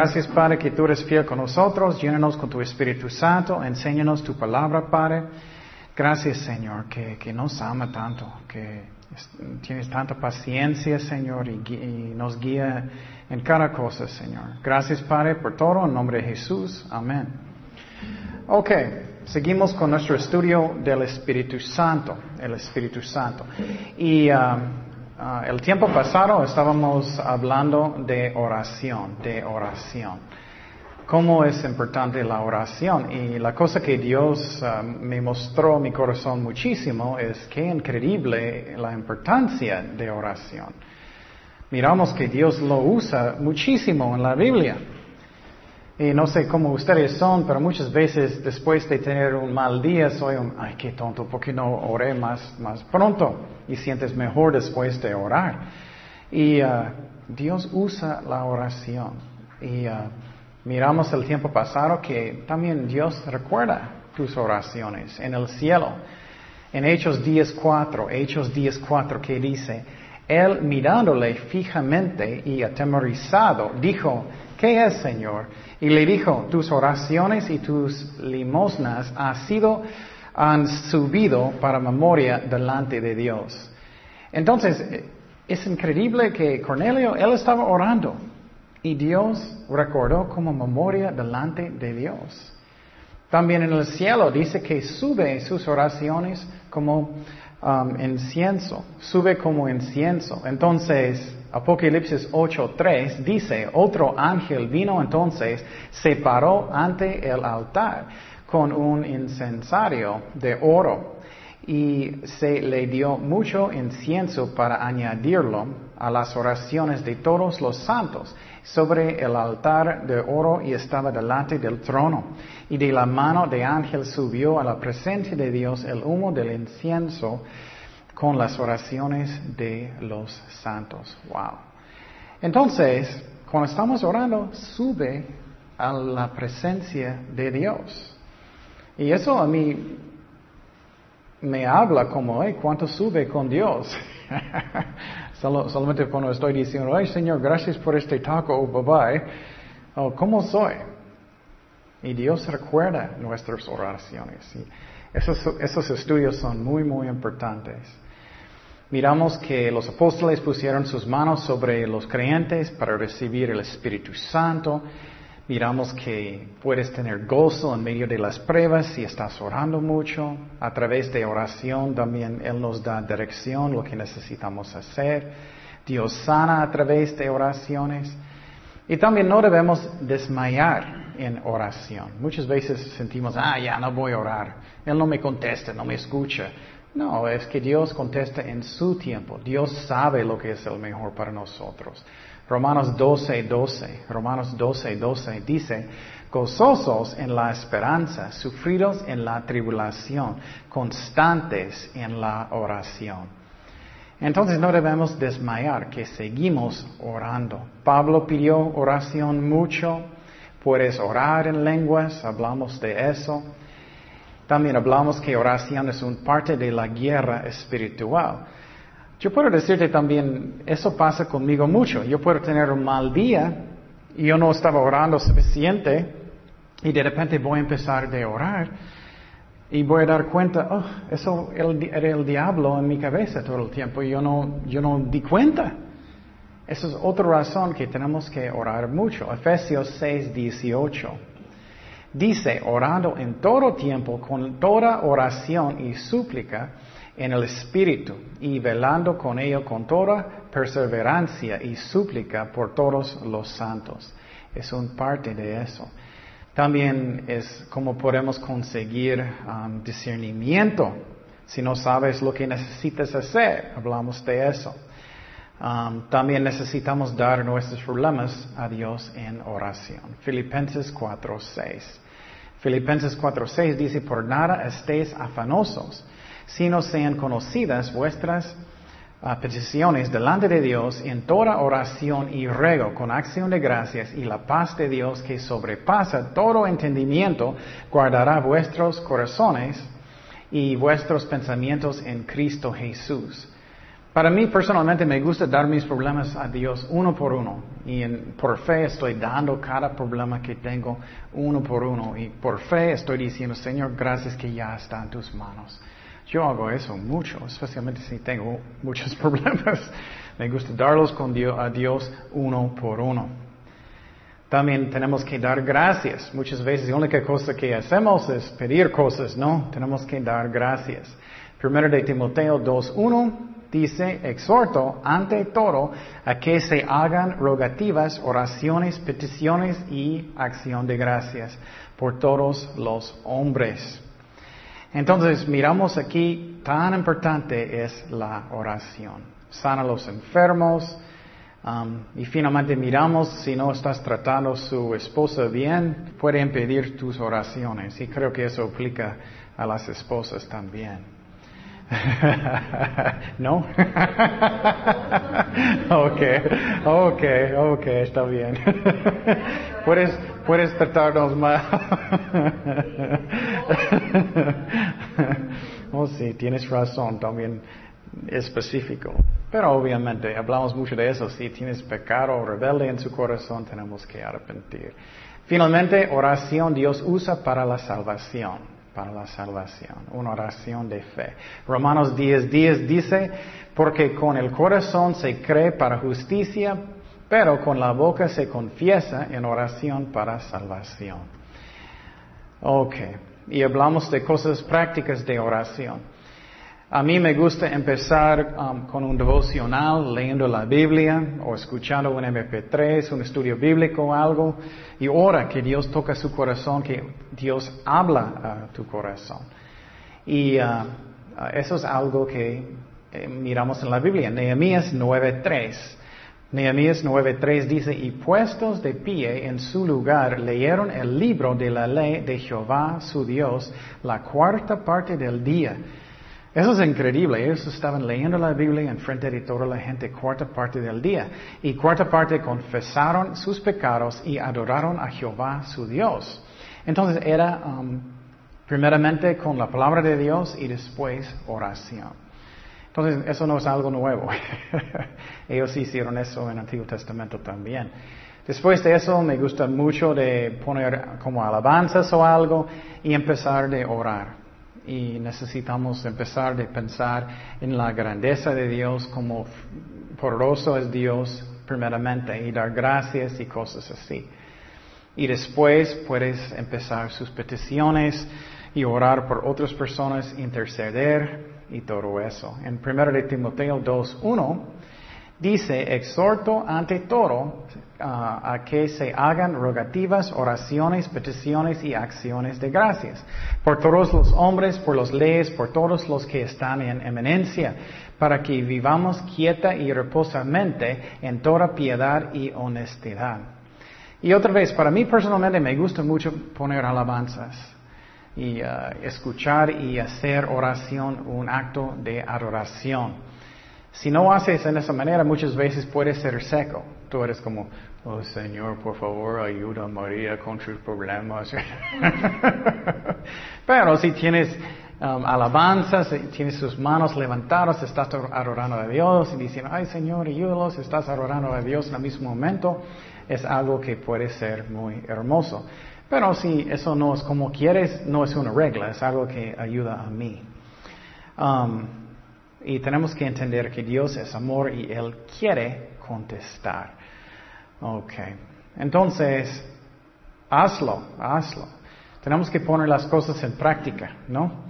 Gracias, Padre, que tú eres fiel con nosotros. Llénanos con tu Espíritu Santo. Enséñanos tu palabra, Padre. Gracias, Señor, que, nos ama tanto, que tienes tanta paciencia, Señor, y, y, nos guía en cada cosa, Señor. Gracias, Padre, por todo. En nombre de Jesús. Amén. Ok, seguimos con nuestro estudio del Espíritu Santo. El Espíritu Santo. Y. Um, Ah, el tiempo pasado estábamos hablando de oración, de oración. ¿Cómo es importante la oración? Y la cosa que Dios ah, me mostró mi corazón muchísimo es que increíble la importancia de oración. Miramos que Dios lo usa muchísimo en la Biblia. Y no sé cómo ustedes son, pero muchas veces después de tener un mal día soy un, ay, qué tonto, ¿por qué no oré más, más pronto? Y sientes mejor después de orar. Y uh, Dios usa la oración. Y uh, miramos el tiempo pasado que también Dios recuerda tus oraciones en el cielo. En Hechos 10.4, Hechos 10.4 que dice, Él mirándole fijamente y atemorizado, dijo, ¿qué es, Señor? Y le dijo, tus oraciones y tus limosnas han sido, han subido para memoria delante de Dios. Entonces, es increíble que Cornelio, él estaba orando y Dios recordó como memoria delante de Dios. También en el cielo dice que sube sus oraciones como um, incienso, sube como incienso. Entonces, Apocalipsis 8.3 dice, otro ángel vino entonces, se paró ante el altar con un incensario de oro y se le dio mucho incienso para añadirlo a las oraciones de todos los santos sobre el altar de oro y estaba delante del trono. Y de la mano de ángel subió a la presencia de Dios el humo del incienso con las oraciones de los santos. Wow. Entonces, cuando estamos orando, sube a la presencia de Dios. Y eso a mí me habla como, hey, ¿cuánto sube con Dios? solamente cuando estoy diciendo, ay Señor, gracias por este taco, bye bye. Oh, ¿Cómo soy? Y Dios recuerda nuestras oraciones. Esos estudios son muy, muy importantes. Miramos que los apóstoles pusieron sus manos sobre los creyentes para recibir el Espíritu Santo. Miramos que puedes tener gozo en medio de las pruebas si estás orando mucho. A través de oración también Él nos da dirección, lo que necesitamos hacer. Dios sana a través de oraciones. Y también no debemos desmayar en oración. Muchas veces sentimos, ah, ya no voy a orar. Él no me contesta, no me escucha. No, es que Dios contesta en su tiempo. Dios sabe lo que es el mejor para nosotros. Romanos 12, 12, Romanos 12, 12 dice, gozosos en la esperanza, sufridos en la tribulación, constantes en la oración. Entonces no debemos desmayar, que seguimos orando. Pablo pidió oración mucho, puedes orar en lenguas, hablamos de eso. También hablamos que oración es una parte de la guerra espiritual. Yo puedo decirte también, eso pasa conmigo mucho. Yo puedo tener un mal día y yo no estaba orando suficiente y de repente voy a empezar de orar y voy a dar cuenta, oh, eso era el diablo en mi cabeza todo el tiempo y yo no, yo no di cuenta. Esa es otra razón que tenemos que orar mucho. Efesios 6, 18. Dice, orando en todo tiempo, con toda oración y súplica en el Espíritu, y velando con ello con toda perseverancia y súplica por todos los santos. Es un parte de eso. También es como podemos conseguir um, discernimiento. Si no sabes lo que necesitas hacer, hablamos de eso. Um, también necesitamos dar nuestros problemas a Dios en oración. Filipenses 4:6. Filipenses 4:6 dice, por nada estéis afanosos, sino sean conocidas vuestras uh, peticiones delante de Dios en toda oración y ruego con acción de gracias y la paz de Dios que sobrepasa todo entendimiento guardará vuestros corazones y vuestros pensamientos en Cristo Jesús. Para mí personalmente me gusta dar mis problemas a Dios uno por uno. Y por fe estoy dando cada problema que tengo uno por uno. Y por fe estoy diciendo, Señor, gracias que ya está en tus manos. Yo hago eso mucho, especialmente si tengo muchos problemas. Me gusta darlos con Dios, a Dios uno por uno. También tenemos que dar gracias. Muchas veces la única cosa que hacemos es pedir cosas, ¿no? Tenemos que dar gracias. Primero de Timoteo 2.1 dice, exhorto ante todo a que se hagan rogativas, oraciones, peticiones y acción de gracias por todos los hombres. Entonces, miramos aquí, tan importante es la oración. Sana a los enfermos. Um, y finalmente miramos si no estás tratando a su esposa bien, puede impedir tus oraciones. Y creo que eso aplica a las esposas también. ¿No? ok, ok, ok, está bien. puedes, puedes tratarnos más. oh, sí, tienes razón, también específico. Pero obviamente hablamos mucho de eso. Si tienes pecado o rebelde en su corazón, tenemos que arrepentir. Finalmente, oración Dios usa para la salvación para la salvación, una oración de fe. Romanos 10, 10 dice, porque con el corazón se cree para justicia, pero con la boca se confiesa en oración para salvación. Ok, y hablamos de cosas prácticas de oración. A mí me gusta empezar um, con un devocional, leyendo la Biblia o escuchando un MP3, un estudio bíblico algo, y ora que Dios toca su corazón, que Dios habla a tu corazón. Y uh, uh, eso es algo que eh, miramos en la Biblia. Nehemías 9.3. Nehemías 9.3 dice, y puestos de pie en su lugar, leyeron el libro de la ley de Jehová su Dios la cuarta parte del día eso es increíble. Ellos estaban leyendo la Biblia en frente de toda la gente cuarta parte del día. Y cuarta parte confesaron sus pecados y adoraron a Jehová su Dios. Entonces era um, primeramente con la palabra de Dios y después oración. Entonces eso no es algo nuevo. Ellos hicieron eso en el Antiguo Testamento también. Después de eso me gusta mucho de poner como alabanzas o algo y empezar de orar y necesitamos empezar de pensar en la grandeza de Dios, como poderoso es Dios primeramente y dar gracias y cosas así. Y después puedes empezar sus peticiones y orar por otras personas, interceder y todo eso. En 1 de Timoteo 2.1 dice, exhorto ante todo Ah, a que se hagan rogativas, oraciones, peticiones y acciones de gracias por todos los hombres, por los leyes, por todos los que están en eminencia, para que vivamos quieta y reposamente en toda piedad y honestidad. Y otra vez, para mí personalmente me gusta mucho poner alabanzas y ah, escuchar y hacer oración un acto de adoración. Si no haces en esa manera, muchas veces puede ser seco. Tú eres como, oh Señor, por favor, ayuda a María con sus problemas. Pero si tienes um, alabanzas, tienes sus manos levantadas, estás adorando a Dios y diciendo, ay Señor, ayúdalos, estás adorando a Dios en el mismo momento, es algo que puede ser muy hermoso. Pero si eso no es como quieres, no es una regla, es algo que ayuda a mí. Um, y tenemos que entender que Dios es amor y Él quiere contestar. Ok. Entonces, hazlo, hazlo. Tenemos que poner las cosas en práctica, ¿no?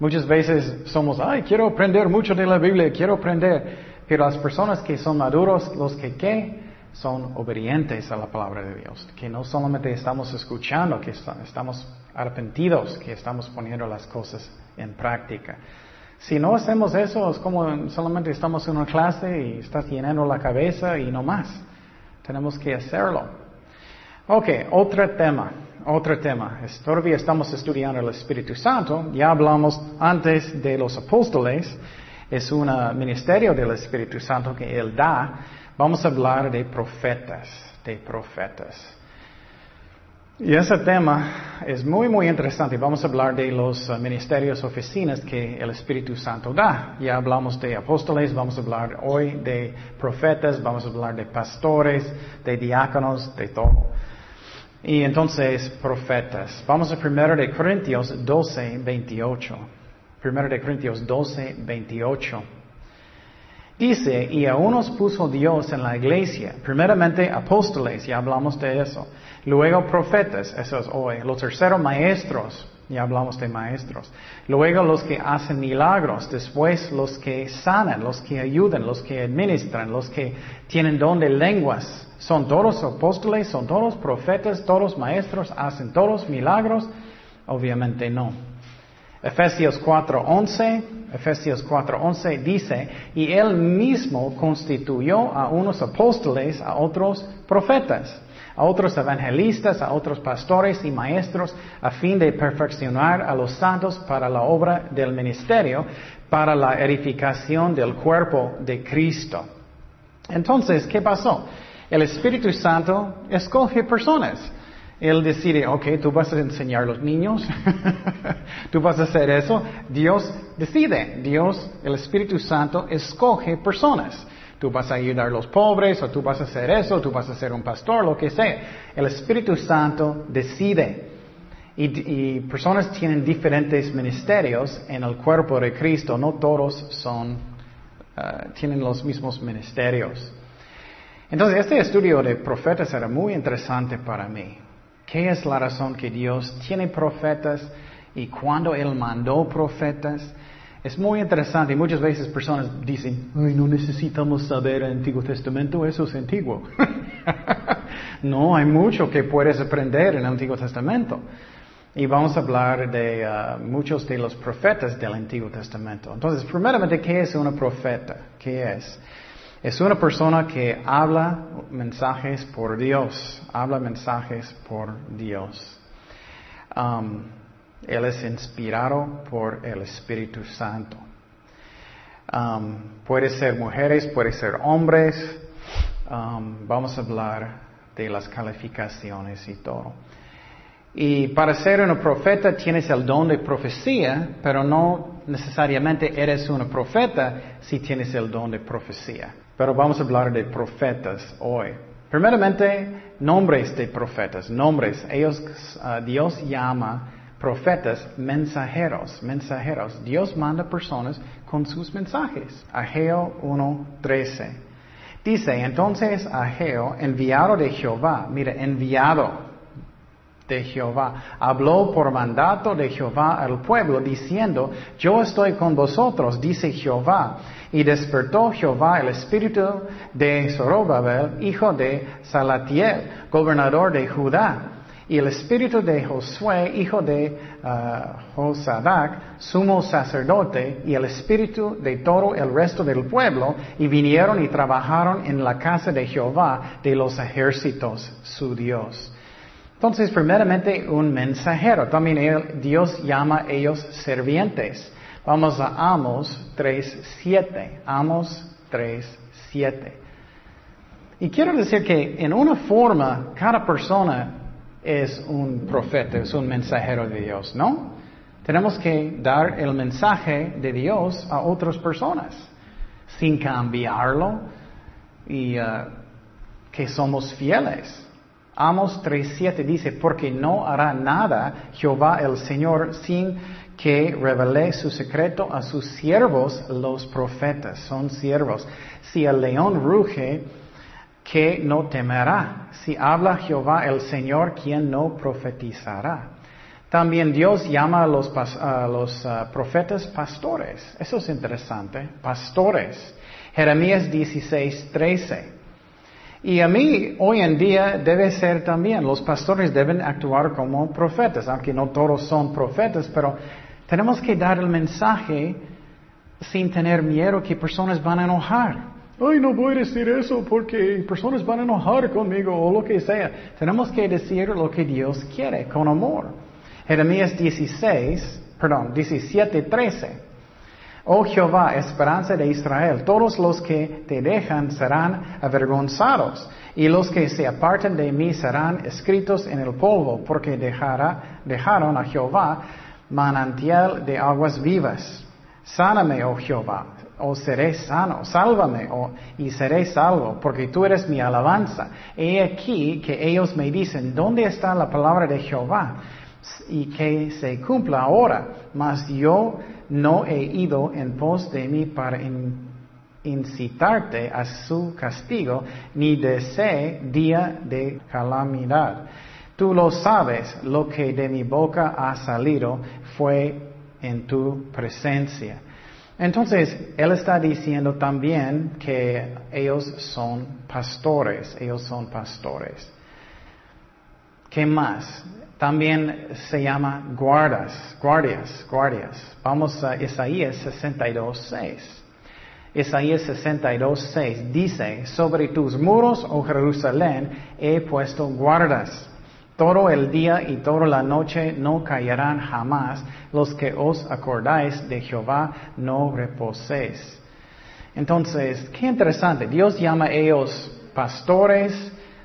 Muchas veces somos, ay, quiero aprender mucho de la Biblia, quiero aprender. Pero las personas que son maduros, los que qué, son obedientes a la palabra de Dios. Que no solamente estamos escuchando, que estamos arrepentidos, que estamos poniendo las cosas en práctica. Si no hacemos eso, es como solamente estamos en una clase y estás llenando la cabeza y no más. Tenemos que hacerlo. Ok, otro tema, otro tema. todavía estamos estudiando el Espíritu Santo. Ya hablamos antes de los apóstoles. Es un ministerio del Espíritu Santo que Él da. Vamos a hablar de profetas, de profetas. Y ese tema es muy, muy interesante. Vamos a hablar de los uh, ministerios, oficinas que el Espíritu Santo da. Ya hablamos de apóstoles, vamos a hablar hoy de profetas, vamos a hablar de pastores, de diáconos, de todo. Y entonces, profetas. Vamos a 1 de Corintios 12, 28. 1 de Corintios 12, 28. Dice, y a unos puso Dios en la iglesia, primeramente apóstoles, ya hablamos de eso. Luego profetas, eso es hoy. Los terceros maestros, ya hablamos de maestros. Luego los que hacen milagros, después los que sanan, los que ayudan, los que administran, los que tienen don de lenguas. ¿Son todos apóstoles? ¿Son todos profetas? ¿Todos maestros? ¿Hacen todos milagros? Obviamente no. Efesios 4:11, Efesios 4:11 dice, y él mismo constituyó a unos apóstoles, a otros profetas a otros evangelistas, a otros pastores y maestros, a fin de perfeccionar a los santos para la obra del ministerio, para la edificación del cuerpo de Cristo. Entonces, ¿qué pasó? El Espíritu Santo escoge personas. Él decide, ok, tú vas a enseñar a los niños, tú vas a hacer eso. Dios decide, Dios, el Espíritu Santo, escoge personas. Tú vas a ayudar a los pobres, o tú vas a hacer eso, tú vas a ser un pastor, lo que sea. El Espíritu Santo decide. Y, personas tienen diferentes ministerios en el cuerpo de Cristo. No todos son, uh, tienen los mismos ministerios. Entonces, este estudio de profetas era muy interesante para mí. ¿Qué es la razón que Dios tiene profetas y cuando Él mandó profetas? Es muy interesante muchas veces personas dicen, ay, no necesitamos saber el Antiguo Testamento, eso es antiguo. no, hay mucho que puedes aprender en el Antiguo Testamento. Y vamos a hablar de uh, muchos de los profetas del Antiguo Testamento. Entonces, primeramente, ¿qué es una profeta? ¿Qué es? Es una persona que habla mensajes por Dios, habla mensajes por Dios. Um, él es inspirado por el Espíritu Santo. Um, puede ser mujeres, puede ser hombres. Um, vamos a hablar de las calificaciones y todo. Y para ser un profeta tienes el don de profecía, pero no necesariamente eres un profeta si tienes el don de profecía. Pero vamos a hablar de profetas hoy. Primeramente, nombres de profetas, nombres. Ellos, uh, Dios llama profetas, mensajeros, mensajeros. Dios manda personas con sus mensajes. Ageo 1.13. Dice, entonces Ageo, enviado de Jehová, mira, enviado de Jehová, habló por mandato de Jehová al pueblo, diciendo, yo estoy con vosotros, dice Jehová. Y despertó Jehová el espíritu de Zorobabel, hijo de Salatiel, gobernador de Judá y el espíritu de Josué, hijo de uh, Josadac, sumo sacerdote, y el espíritu de todo el resto del pueblo, y vinieron y trabajaron en la casa de Jehová de los ejércitos, su Dios. Entonces, primeramente, un mensajero. También Dios llama a ellos servientes. Vamos a Amos 3.7. Amos 3.7. Y quiero decir que en una forma, cada persona es un profeta, es un mensajero de Dios, ¿no? Tenemos que dar el mensaje de Dios a otras personas sin cambiarlo y uh, que somos fieles. Amos 3.7 dice, porque no hará nada Jehová el Señor sin que revele su secreto a sus siervos, los profetas, son siervos. Si el león ruge, que no temerá. Si habla Jehová el Señor, ¿quién no profetizará? También Dios llama a los, ah, profetas pastores. Eso es interesante. Pastores. Jeremías 16, 13. Y a mí hoy en día debe ser también, los pastores deben actuar como profetas, aunque no todos son profetas, pero tenemos que dar el mensaje sin tener miedo que personas van a enojar ay, no voy a decir eso porque personas van a enojar conmigo o lo que sea. Tenemos que decir lo que Dios quiere con amor. Jeremías 16, perdón, 17, 13. Oh Jehová, esperanza de Israel, todos los que te dejan serán avergonzados, y los que se aparten de mí serán escritos en el polvo, porque dejaron a Jehová manantial de aguas vivas. Sáname, oh Jehová, o seré sano, sálvame y seré salvo, porque tú eres mi alabanza. He aquí que ellos me dicen, ¿dónde está la palabra de Jehová? Y que se cumpla ahora, mas yo no he ido en pos de mí para incitarte a su castigo, ni desee día de calamidad. Tú lo sabes, lo que de mi boca ha salido fue en tu presencia. Entonces, Él está diciendo también que ellos son pastores, ellos son pastores. ¿Qué más? También se llama guardas, guardias, guardias. Vamos a Isaías 62, 6. Isaías 62, 6 dice, sobre tus muros, oh Jerusalén, he puesto guardas. Todo el día y toda la noche no callarán jamás. Los que os acordáis de Jehová no reposéis. Entonces, qué interesante. Dios llama a ellos pastores,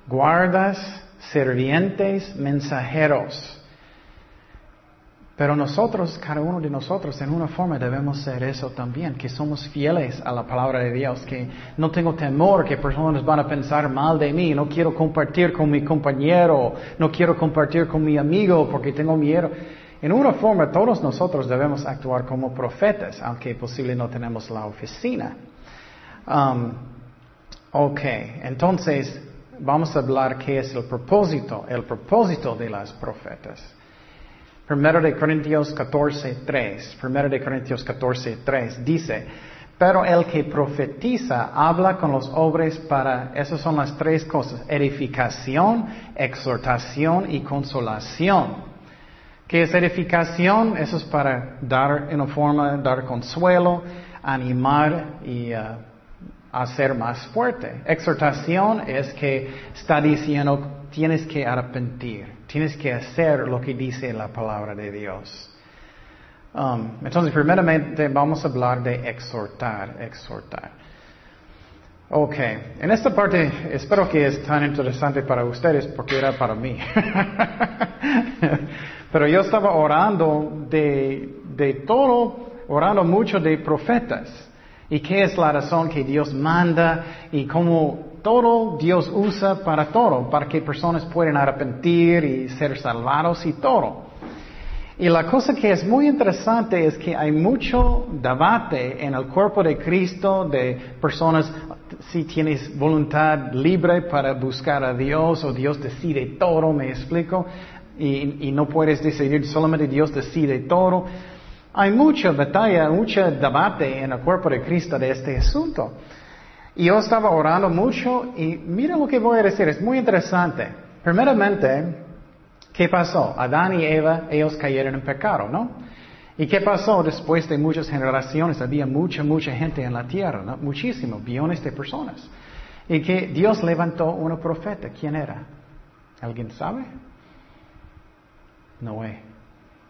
guardas, servientes, mensajeros. Pero nosotros, cada uno de nosotros, en una forma debemos ser eso también, que somos fieles a la palabra de Dios, que no tengo temor que personas van a pensar mal de mí, no quiero compartir con mi compañero, no quiero compartir con mi amigo porque tengo miedo. En una forma, todos nosotros debemos actuar como profetas, aunque posible no tenemos la oficina. Um, ok, entonces vamos a hablar qué es el propósito, el propósito de las profetas. Primero de Corintios 14, 3. Primero de Corintios 14, 3 dice, pero el que profetiza habla con los hombres para, esas son las tres cosas, edificación, exhortación y consolación. ¿Qué es edificación? Eso es para dar en una forma, dar consuelo, animar y uh, hacer más fuerte. Exhortación es que está diciendo tienes que arrepentir, tienes que hacer lo que dice la palabra de Dios. Um, entonces, primeramente vamos a hablar de exhortar, exhortar. Ok, en esta parte espero que es tan interesante para ustedes porque era para mí. Pero yo estaba orando de, de todo, orando mucho de profetas. ¿Y qué es la razón que Dios manda y cómo todo Dios usa para todo, para que personas puedan arrepentir y ser salvados y todo? Y la cosa que es muy interesante es que hay mucho debate en el cuerpo de Cristo de personas, si tienes voluntad libre para buscar a Dios o Dios decide todo, me explico, y, y no puedes decidir, solamente Dios decide todo. Hay mucha batalla, mucho debate en el cuerpo de Cristo de este asunto. Y yo estaba orando mucho y mira lo que voy a decir, es muy interesante. Primeramente, ¿qué pasó? Adán y Eva, ellos cayeron en pecado, ¿no? ¿Y qué pasó después de muchas generaciones? Había mucha, mucha gente en la tierra, ¿no? Muchísimo, billones de personas. Y que Dios levantó una profeta. ¿Quién era? ¿Alguien sabe? Noé.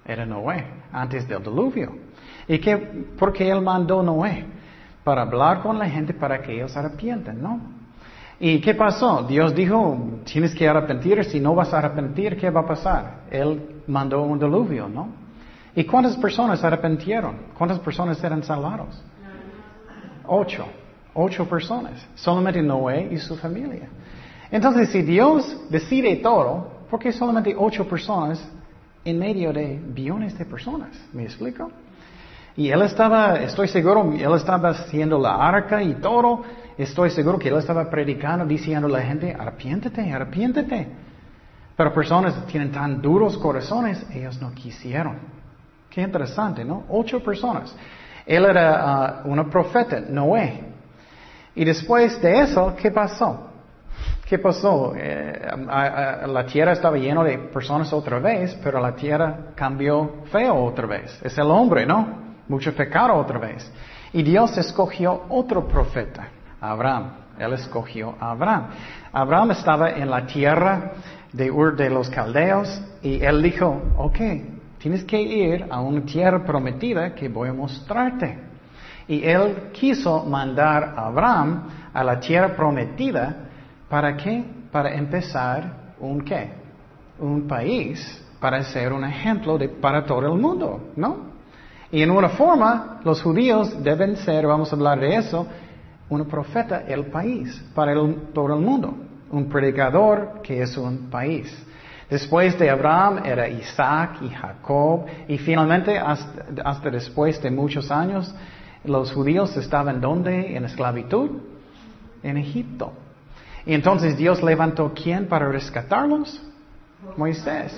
Era Noé, antes del diluvio. ¿Y qué? Porque él mandó Noé para hablar con la gente para que ellos arrepientan, ¿no? ¿Y qué pasó? Dios dijo, tienes que arrepentir, si no vas a arrepentir, ¿qué va a pasar? Él mandó un diluvio, ¿no? ¿Y cuántas personas arrepentieron? ¿Cuántas personas eran salvados? Ocho. Ocho personas. Solamente Noé y su familia. Entonces, si Dios decide todo, ¿por qué solamente ocho personas en medio de billones de personas. ¿Me explico? Y él estaba, estoy seguro, él estaba haciendo la arca y todo. Estoy seguro que él estaba predicando, diciendo a la gente, arrepiéntete, arrepiéntete. Pero personas tienen tan duros corazones, ellos no quisieron. Qué interesante, ¿no? Ocho personas. Él era uh, una profeta, Noé. Y después de eso, ¿qué pasó? ¿Qué pasó? Eh, la tierra estaba llena de personas otra vez, pero la tierra cambió feo otra vez. Es el hombre, ¿no? Mucho pecado otra vez. Y Dios escogió otro profeta, Abraham. Él escogió a Abraham. Abraham estaba en la tierra de Ur de los Caldeos y él dijo, ok, tienes que ir a una tierra prometida que voy a mostrarte. Y él quiso mandar a Abraham a la tierra prometida. ¿Para qué? Para empezar un qué? Un país para ser un ejemplo de, para todo el mundo, ¿no? Y en una forma, los judíos deben ser, vamos a hablar de eso, un profeta el país, para todo el mundo. Un predicador que es un país. Después de Abraham era Isaac y Jacob. Y finalmente, hasta, hasta después de muchos años, los judíos estaban donde? En esclavitud. En Egipto. Y entonces Dios levantó quién para rescatarlos? Moisés.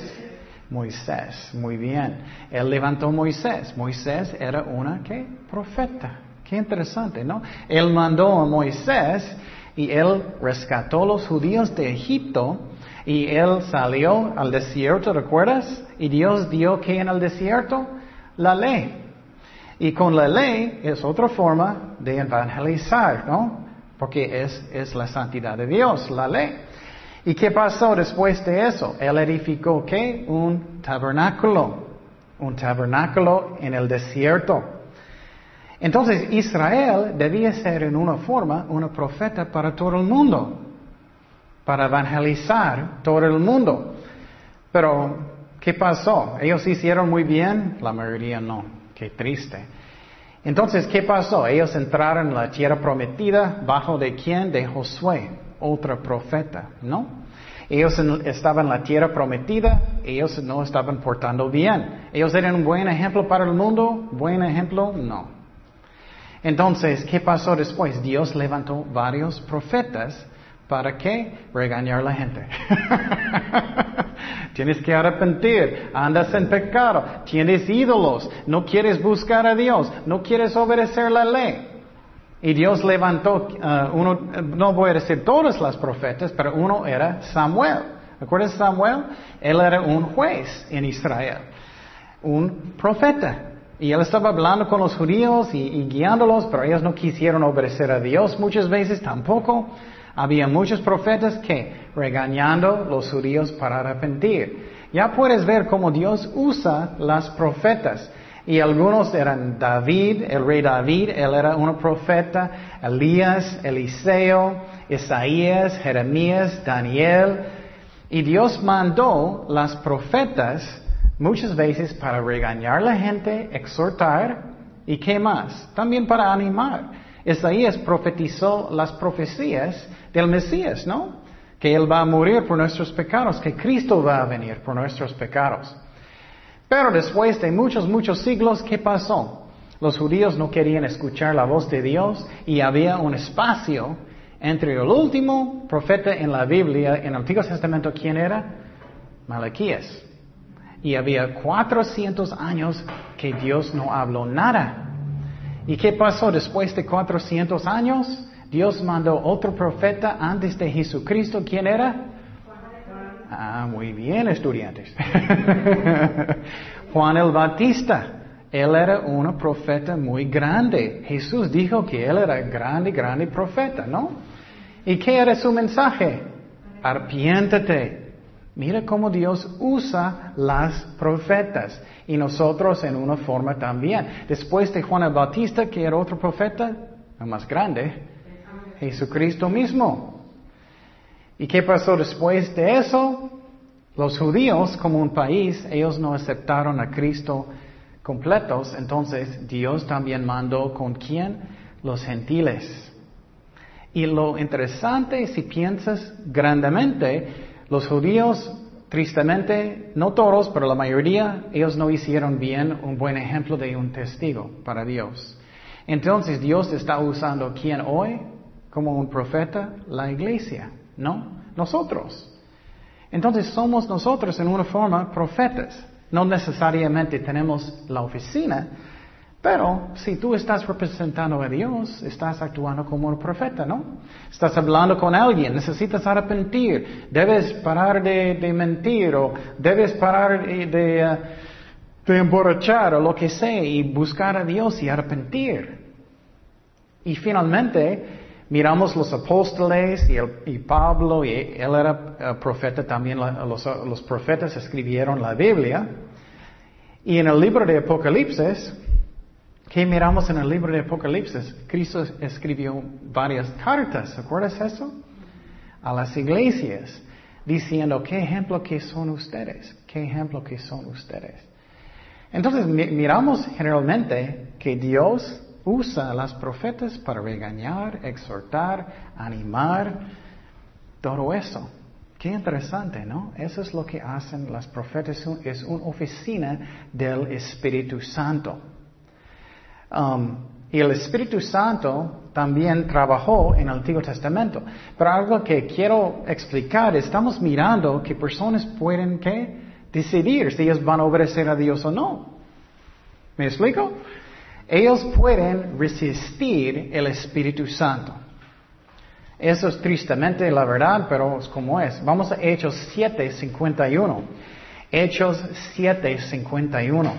Moisés, muy bien. Él levantó Moisés. Moisés era una, ¿qué? Profeta. Qué interesante, ¿no? Él mandó a Moisés y él rescató a los judíos de Egipto y él salió al desierto, ¿recuerdas? Y Dios dio que en el desierto la ley. Y con la ley es otra forma de evangelizar, ¿no? Porque es, es la santidad de Dios, la ley. ¿Y qué pasó después de eso? Él edificó qué? Un tabernáculo. Un tabernáculo en el desierto. Entonces Israel debía ser en una forma una profeta para todo el mundo, para evangelizar todo el mundo. Pero, ¿qué pasó? ¿Ellos hicieron muy bien? La mayoría no. Qué triste. Entonces, ¿qué pasó? Ellos entraron en la tierra prometida bajo de quién? De Josué, otro profeta, ¿no? Ellos estaban en la tierra prometida, ellos no estaban portando bien. Ellos eran un buen ejemplo para el mundo, buen ejemplo, no. Entonces, ¿qué pasó después? Dios levantó varios profetas para qué? Regañar a la gente. tienes que arrepentir, andas en pecado, tienes ídolos, no quieres buscar a Dios, no quieres obedecer la ley. Y Dios levantó, uh, uno, no voy a decir todas las profetas, pero uno era Samuel. ¿Recuerdas Samuel? Él era un juez en Israel, un profeta. Y él estaba hablando con los judíos y, guiándolos, pero ellos no quisieron obedecer a Dios muchas veces tampoco. Había muchos profetas que regañando los judíos para arrepentir. Ya puedes ver cómo Dios usa las profetas. Y algunos eran David, el rey David, él era un profeta, Elías, Eliseo, Isaías, Jeremías, Daniel. Y Dios mandó las profetas Muchas veces para regañar la gente, exhortar y qué más. También para animar. Isaías profetizó las profecías del Mesías, ¿no? Que Él va a morir por nuestros pecados, que Cristo va a venir por nuestros pecados. Pero después de muchos, muchos siglos, ¿qué pasó? Los judíos no querían escuchar la voz de Dios y había un espacio entre el último profeta en la Biblia, en el Antiguo Testamento, ¿quién era? Malaquías. Y había 400 años que Dios no habló nada. ¿Y qué pasó después de 400 años? Dios mandó otro profeta antes de Jesucristo. ¿Quién era? Ah, muy bien, estudiantes. Juan el Bautista. Él era un profeta muy grande. Jesús dijo que él era grande, grande profeta, ¿no? ¿Y qué era su mensaje? Arpiéntate, Mira cómo Dios usa las profetas y nosotros en una forma también. Después de Juan el Bautista, que era otro profeta, más grande, Jesucristo mismo. ¿Y qué pasó después de eso? Los judíos, como un país, ellos no aceptaron a Cristo completos, entonces Dios también mandó con quién? Los gentiles. Y lo interesante, si piensas grandemente, los judíos, tristemente, no todos, pero la mayoría, ellos no hicieron bien un buen ejemplo de un testigo para Dios. Entonces Dios está usando quién hoy como un profeta? La iglesia, ¿no? Nosotros. Entonces somos nosotros en una forma profetas. No necesariamente tenemos la oficina, pero si tú estás representando a Dios, estás actuando como un profeta, ¿no? Estás hablando con alguien, necesitas arrepentir, debes parar de, mentir o debes parar de, eh, de, emborrachar o lo que sea y buscar a Dios y arrepentir. Y finalmente, miramos los apóstoles y, Pablo, y él era eh, profeta también, los, profetas escribieron la Biblia. Y en el libro de Apocalipsis, ¿Qué miramos en el libro de Apocalipsis? Cristo escribió varias cartas, ¿recuerdas eso? A las iglesias, diciendo, ¿qué ejemplo que son ustedes? ¿Qué ejemplo que son ustedes? Entonces miramos generalmente que Dios usa a las profetas para regañar, exhortar, animar, todo eso. Qué interesante, ¿no? Eso es lo que hacen las profetas. Es una oficina del Espíritu Santo. Um, y el Espíritu Santo también trabajó en el Antiguo Testamento. Pero algo que quiero explicar, estamos mirando que personas pueden ¿qué? decidir si ellos van a obedecer a Dios o no. ¿Me explico? Ellos pueden resistir el Espíritu Santo. Eso es tristemente la verdad, pero es como es. Vamos a Hechos 7, 51. Hechos 7, 51.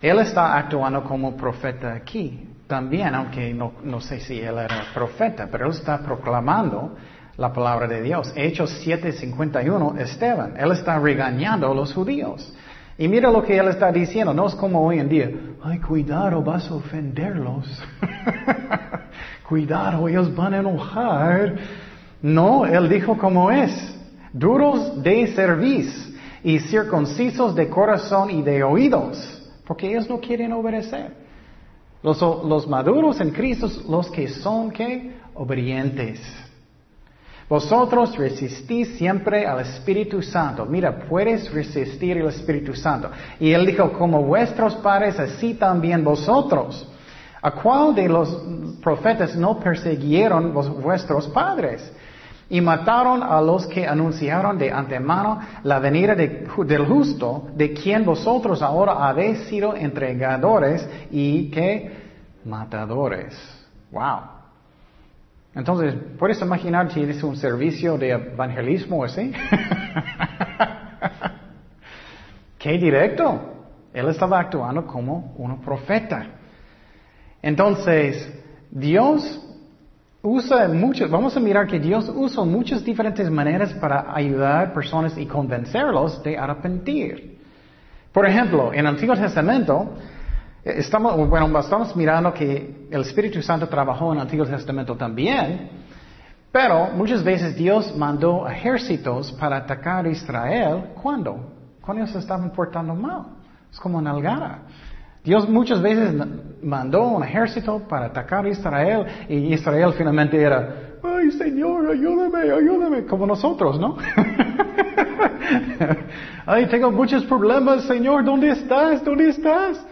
Él está actuando como profeta aquí también, aunque no, no, sé si él era profeta, pero él está proclamando la palabra de Dios. Hechos 7:51, Esteban, él está regañando a los judíos. Y mira lo que él está diciendo, no es como hoy en día, ay, cuidado, vas a ofenderlos. cuidado, ellos van a enojar. No, él dijo como es, duros de cerviz y circuncisos de corazón y de oídos, porque ellos no quieren obedecer. Los, los maduros en Cristo, los que son, ¿qué? Obedientes. Vosotros resistís siempre al Espíritu Santo. Mira, puedes resistir el Espíritu Santo. Y él dijo, como vuestros padres, así también vosotros. ¿A cuál de los profetas no persiguieron vuestros padres? Y mataron a los que anunciaron de antemano la venida del justo, de quien vosotros ahora habéis sido entregadores y que matadores. Wow. Entonces, ¿puedes imaginar si es un servicio de evangelismo así? ¡Qué directo! Él estaba actuando como un profeta. Entonces, Dios usa muchas, vamos a mirar que Dios usa muchas diferentes maneras para ayudar a personas y convencerlos de arrepentir. Por ejemplo, en el Antiguo Testamento, Estamos, bueno, estamos mirando que el Espíritu Santo trabajó en el Antiguo Testamento también, pero muchas veces Dios mandó ejércitos para atacar a Israel. ¿Cuándo? Cuando ellos estaban portando mal. Es como una algara. Dios muchas veces mandó un ejército para atacar a Israel y Israel finalmente era, ay Señor, ayúdame, ayúdame, como nosotros, ¿no? ay, tengo muchos problemas, Señor, ¿dónde estás? ¿Dónde estás?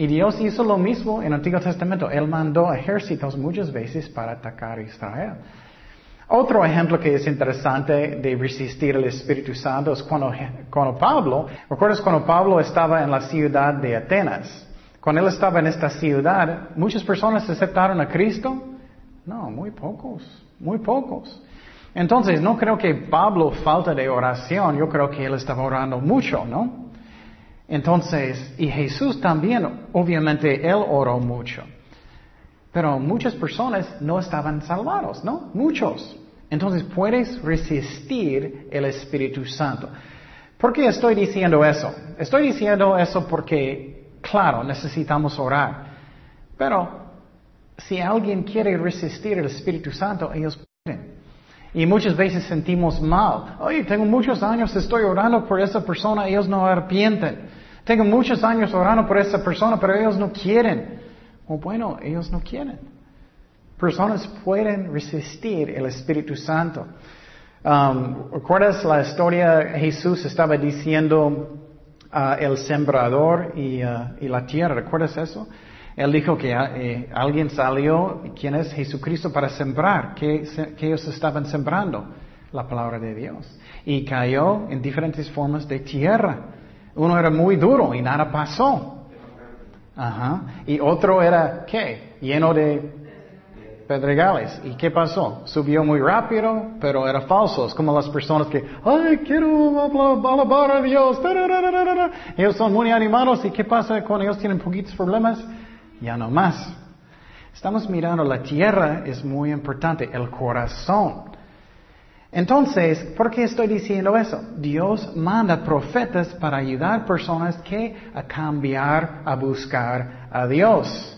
Y Dios hizo lo mismo en el Antiguo Testamento. Él mandó ejércitos muchas veces para atacar a Israel. Otro ejemplo que es interesante de resistir el Espíritu Santo es cuando, cuando Pablo, ¿recuerdas cuando Pablo estaba en la ciudad de Atenas? Cuando él estaba en esta ciudad, ¿muchas personas aceptaron a Cristo? No, muy pocos, muy pocos. Entonces, no creo que Pablo falta de oración, yo creo que él estaba orando mucho, ¿no? Entonces, y Jesús también, obviamente, Él oró mucho. Pero muchas personas no estaban salvados, ¿no? Muchos. Entonces puedes resistir el Espíritu Santo. ¿Por qué estoy diciendo eso? Estoy diciendo eso porque, claro, necesitamos orar. Pero si alguien quiere resistir el Espíritu Santo, ellos pueden. Y muchas veces sentimos mal. Oye, tengo muchos años, estoy orando por esa persona, ellos no arrepienten. Tengo muchos años orando por esa persona, pero ellos no quieren. O bueno, ellos no quieren. Personas pueden resistir el Espíritu Santo. Um, ¿Recuerdas la historia? Jesús estaba diciendo uh, el sembrador y, uh, la tierra. ¿Recuerdas eso? Él dijo que uh, alguien salió, ¿quién es Jesucristo? Para sembrar. ¿Qué, ¿Qué ellos estaban sembrando? La palabra de Dios. Y cayó en diferentes formas de tierra. Uno era muy duro y nada pasó. Ajá. Y otro era, ¿qué? Lleno de pedregales. ¿Y qué pasó? Subió muy rápido, pero era falso. Es como las personas que, ay, quiero alabar a Dios. Ellos son muy animados. ¿Y qué pasa cuando ellos tienen poquitos problemas? Ya no más. Estamos mirando la tierra, es muy importante, el corazón. Entonces, ¿por qué estoy diciendo eso? Dios manda profetas para ayudar personas que a cambiar, a buscar a Dios.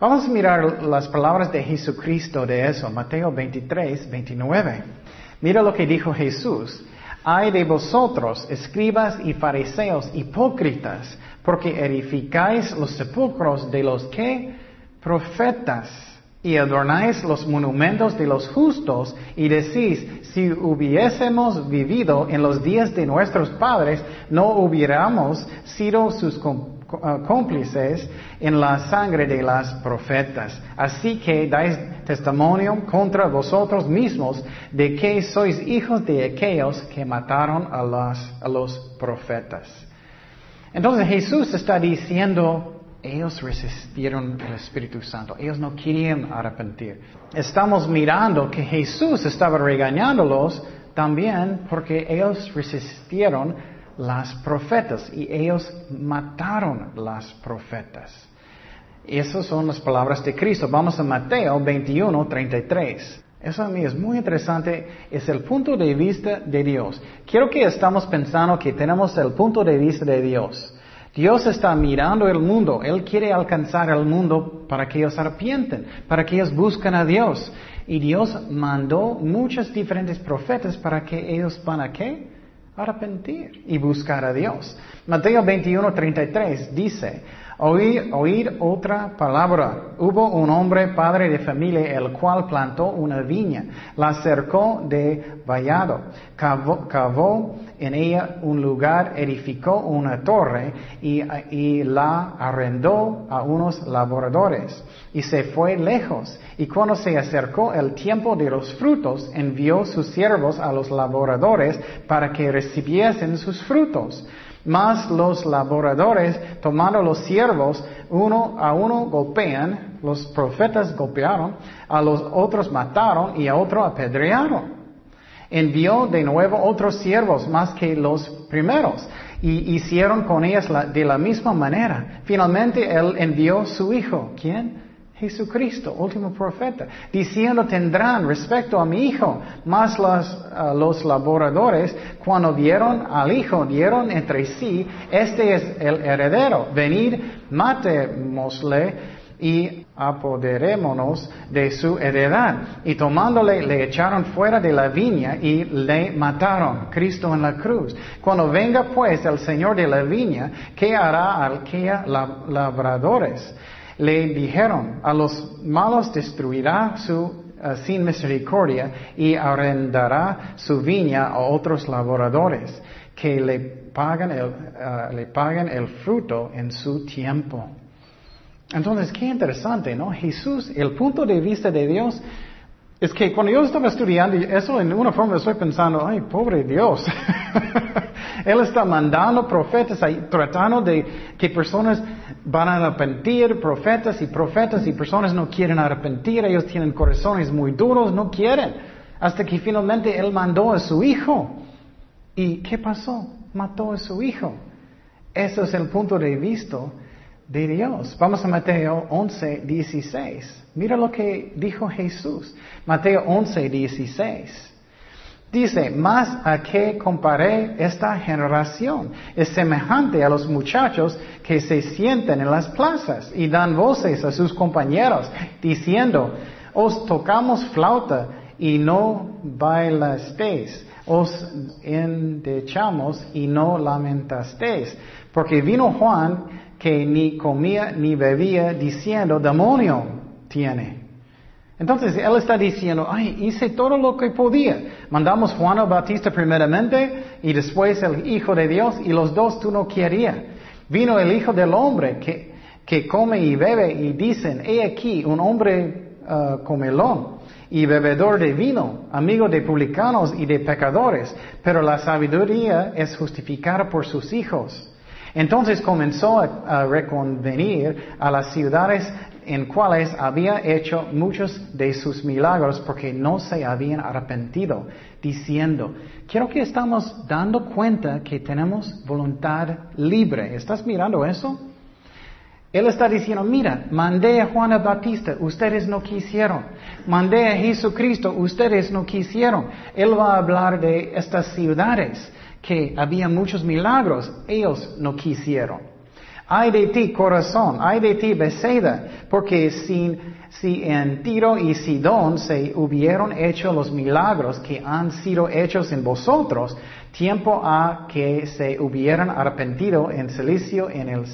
Vamos a mirar las palabras de Jesucristo de eso, Mateo 23, 29. Mira lo que dijo Jesús. Ay de vosotros, escribas y fariseos hipócritas, porque edificáis los sepulcros de los que profetas y adornáis los monumentos de los justos y decís, si hubiésemos vivido en los días de nuestros padres, no hubiéramos sido sus ah, cómplices en la sangre de las profetas. Así que dais testimonio contra vosotros mismos de que sois hijos de aquellos que mataron a, a los profetas. Entonces Jesús está diciendo ellos resistieron el Espíritu Santo. Ellos no querían arrepentir. Estamos mirando que Jesús estaba regañándolos también porque ellos resistieron las profetas y ellos mataron las profetas. Esas son las palabras de Cristo. Vamos a Mateo 21, 33. Eso a mí es muy interesante, es el punto de vista de Dios. Quiero que estamos pensando que tenemos el punto de vista de Dios. Dios está mirando el mundo. Él quiere alcanzar el mundo para que ellos arrepienten, para que ellos busquen a Dios. Y Dios mandó muchos diferentes profetas para que ellos van a qué? Arrepentir y buscar a Dios. Mateo 21, 33 dice, Oír, oír, otra palabra. Hubo un hombre padre de familia el cual plantó una viña, la cercó de vallado, cavó, en ella un lugar, edificó una torre y, y, la arrendó a unos laboradores y se fue lejos. Y cuando se acercó el tiempo de los frutos, envió sus siervos a los laboradores para que recibiesen sus frutos. Mas los laboradores, tomando los siervos, uno a uno golpean, los profetas golpearon, a los otros mataron y a otro apedrearon. Envió de nuevo otros siervos más que los primeros y hicieron con ellas de la misma manera. Finalmente él envió su hijo. ¿Quién? Jesucristo, último profeta, diciendo tendrán respecto a mi hijo, más los laboradores, cuando vieron al hijo, dieron entre sí, este es el heredero, venid, matémosle y apoderémonos de su heredad. Y tomándole, le echaron fuera de la viña y le mataron, Cristo en la cruz. Cuando venga pues el Señor de la viña, ¿qué hará al que labradores? Le dijeron, a los malos destruirá su, eh, sin misericordia y arrendará su viña a otros laboradores que le pagan el, eh, le pagan el fruto en su tiempo. Entonces, qué interesante, ¿no? Jesús, el punto de vista de Dios es que cuando yo estaba estudiando eso en una forma estoy pensando, ay, pobre Dios. Él está mandando profetas ahí, tratando de que personas van a arrepentir, profetas y profetas y personas no quieren arrepentir, ellos tienen corazones muy duros, no quieren. Hasta que finalmente Él mandó a su hijo. ¿Y qué pasó? Mató a su hijo. Ese es el punto de vista de Dios. Vamos a Mateo 11, 16. Mira lo que dijo Jesús. Mateo 11, 16. Dice, más a qué comparé esta generación. Es semejante a los muchachos que se sienten en las plazas y dan voces a sus compañeros, diciendo, os tocamos flauta y no bailasteis, os endechamos y no lamentasteis, porque vino Juan que ni comía ni bebía, diciendo, demonio tiene. Entonces él está diciendo, ay, hice todo lo que podía. Mandamos Juan Bautista primeramente y después el Hijo de Dios y los dos tú no querías. Vino el Hijo del Hombre que, que come y bebe y dicen, he aquí un hombre uh, comelón y bebedor de vino, amigo de publicanos y de pecadores, pero la sabiduría es justificada por sus hijos. Entonces comenzó a, reconvenir a las ciudades en cuales había hecho muchos de sus milagros porque no se habían arrepentido, diciendo, quiero que estamos dando cuenta que tenemos voluntad libre. ¿Estás mirando eso? Él está diciendo, mira, mandé a Juan el Bautista, ustedes no quisieron. Mandé a Jesucristo, ustedes no quisieron. Él va a hablar de estas ciudades que había muchos milagros, ellos no quisieron. Ay de ti, corazón, ay de ti, Bethsaida, porque si, si en Tiro y Sidón se hubieron hecho los milagros que han sido hechos en vosotros, tiempo a que se hubieran arrepentido en silicio en el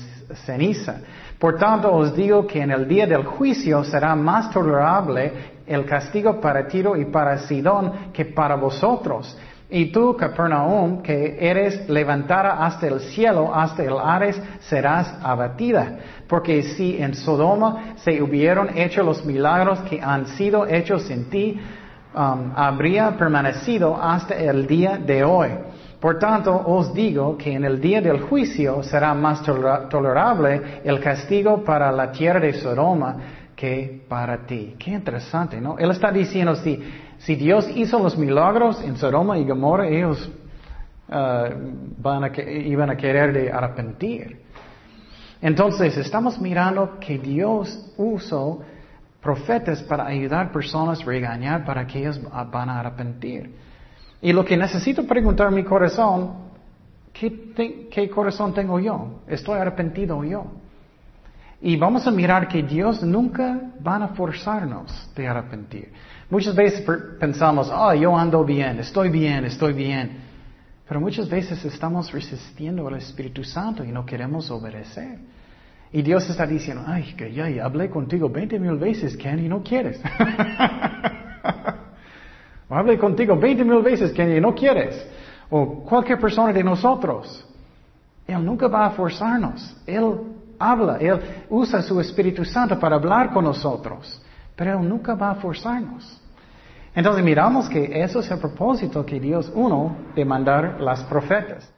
ceniza. Por tanto os digo que en el día del juicio será más tolerable el castigo para Tiro y para Sidón que para vosotros. Y tú, Capernaum, que eres levantada hasta el cielo, hasta el Ares, serás abatida. Porque si en Sodoma se hubieron hecho los milagros que han sido hechos en ti, um, habría permanecido hasta el día de hoy. Por tanto, os digo que en el día del juicio será más tolerable el castigo para la tierra de Sodoma que para ti. Qué interesante, ¿no? Él está diciendo, si, si Dios hizo los milagros en Sodoma y Gomorra, ellos uh, iban a querer arrepentir. Entonces, estamos mirando que Dios usó profetas para ayudar a personas a regañar para que ellos van a arrepentir. Y lo que necesito preguntar mi corazón, ¿qué, corazón tengo yo? ¿Estoy arrepentido yo? Y vamos a mirar que Dios nunca va a forzarnos de arrepentir. Muchas veces pensamos, oh, yo ando bien, estoy bien, estoy bien. Pero muchas veces estamos resistiendo al Espíritu Santo y no queremos obedecer. Y Dios está diciendo, ay, que ya, ya hablé contigo 20 mil veces, Ken, y no quieres. Hable contigo 20 mil veces que no quieres. O cualquier persona de nosotros. Él nunca va a forzarnos. Él habla, Él usa su Espíritu Santo para hablar con nosotros. Pero Él nunca va a forzarnos. Entonces miramos que eso es el propósito que Dios uno de mandar las profetas.